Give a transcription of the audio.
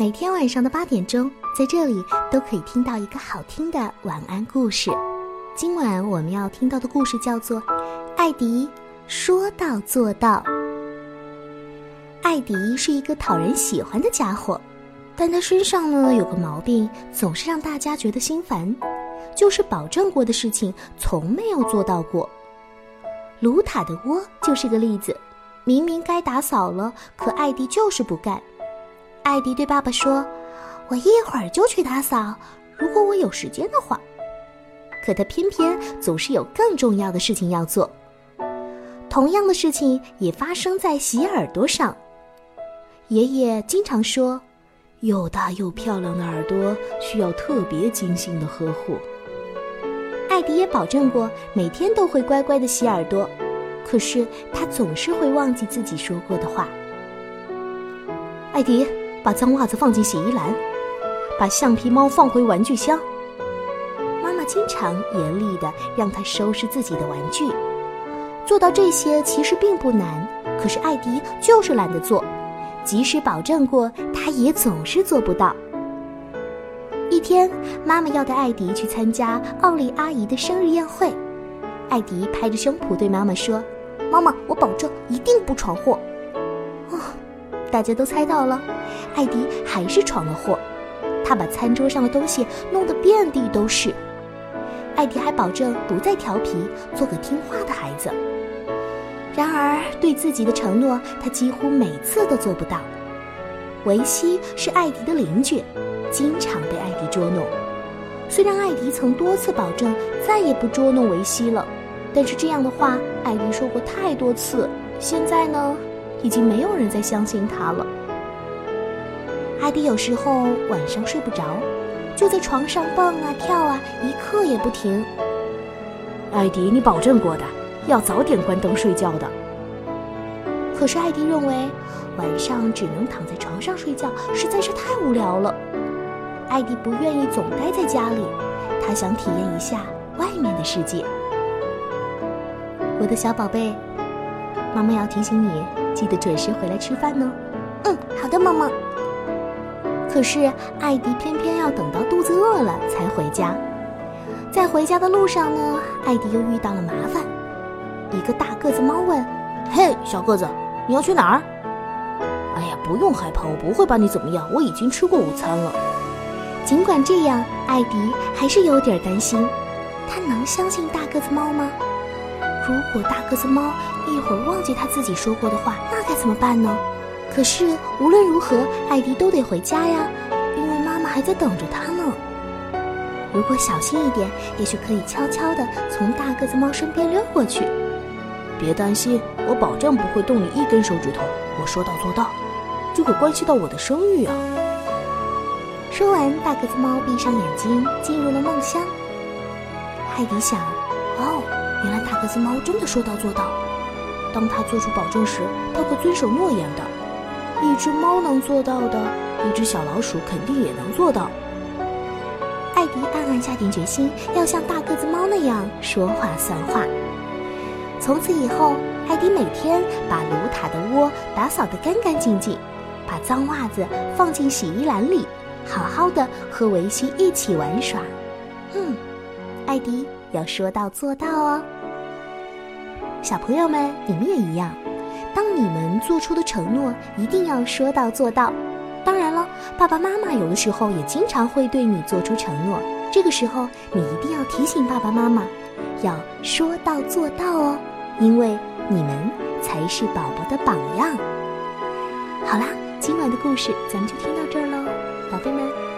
每天晚上的八点钟，在这里都可以听到一个好听的晚安故事。今晚我们要听到的故事叫做《艾迪说到做到》。艾迪是一个讨人喜欢的家伙，但他身上呢有个毛病，总是让大家觉得心烦，就是保证过的事情从没有做到过。卢塔的窝就是个例子，明明该打扫了，可艾迪就是不干。艾迪对爸爸说：“我一会儿就去打扫，如果我有时间的话。”可他偏偏总是有更重要的事情要做。同样的事情也发生在洗耳朵上。爷爷经常说：“又大又漂亮的耳朵需要特别精心的呵护。”艾迪也保证过每天都会乖乖的洗耳朵，可是他总是会忘记自己说过的话。艾迪。把脏袜子放进洗衣篮，把橡皮猫放回玩具箱。妈妈经常严厉的让他收拾自己的玩具。做到这些其实并不难，可是艾迪就是懒得做，即使保证过，他也总是做不到。一天，妈妈要带艾迪去参加奥利阿姨的生日宴会，艾迪拍着胸脯对妈妈说：“妈妈，我保证一定不闯祸。”哦，大家都猜到了。艾迪还是闯了祸，他把餐桌上的东西弄得遍地都是。艾迪还保证不再调皮，做个听话的孩子。然而，对自己的承诺，他几乎每次都做不到。维西是艾迪的邻居，经常被艾迪捉弄。虽然艾迪曾多次保证再也不捉弄维西了，但是这样的话，艾迪说过太多次，现在呢，已经没有人再相信他了。艾迪有时候晚上睡不着，就在床上蹦啊跳啊，一刻也不停。艾迪，你保证过的，要早点关灯睡觉的。可是艾迪认为，晚上只能躺在床上睡觉实在是太无聊了。艾迪不愿意总待在家里，他想体验一下外面的世界。我的小宝贝，妈妈要提醒你，记得准时回来吃饭哦。嗯，好的，妈妈。可是艾迪偏偏要等到肚子饿了才回家，在回家的路上呢，艾迪又遇到了麻烦。一个大个子猫问：“嘿，小个子，你要去哪儿？”“哎呀，不用害怕，我不会把你怎么样，我已经吃过午餐了。”尽管这样，艾迪还是有点担心。他能相信大个子猫吗？如果大个子猫一会儿忘记他自己说过的话，那该怎么办呢？可是无论如何，艾迪都得回家呀，因为妈妈还在等着他呢。如果小心一点，也许可以悄悄地从大个子猫身边溜过去。别担心，我保证不会动你一根手指头，我说到做到。这可关系到我的声誉啊！说完，大个子猫闭上眼睛，进入了梦乡。艾迪想：哦，原来大个子猫真的说到做到。当他做出保证时，他会遵守诺言的。一只猫能做到的，一只小老鼠肯定也能做到。艾迪暗暗下定决心，要像大个子猫那样说话算话。从此以后，艾迪每天把卢塔的窝打扫得干干净净，把脏袜子放进洗衣篮里，好好的和维西一起玩耍。嗯，艾迪要说到做到哦。小朋友们，你们也一样。当你们做出的承诺一定要说到做到。当然了，爸爸妈妈有的时候也经常会对你做出承诺，这个时候你一定要提醒爸爸妈妈，要说到做到哦，因为你们才是宝宝的榜样。好啦，今晚的故事咱们就听到这儿喽，宝贝们。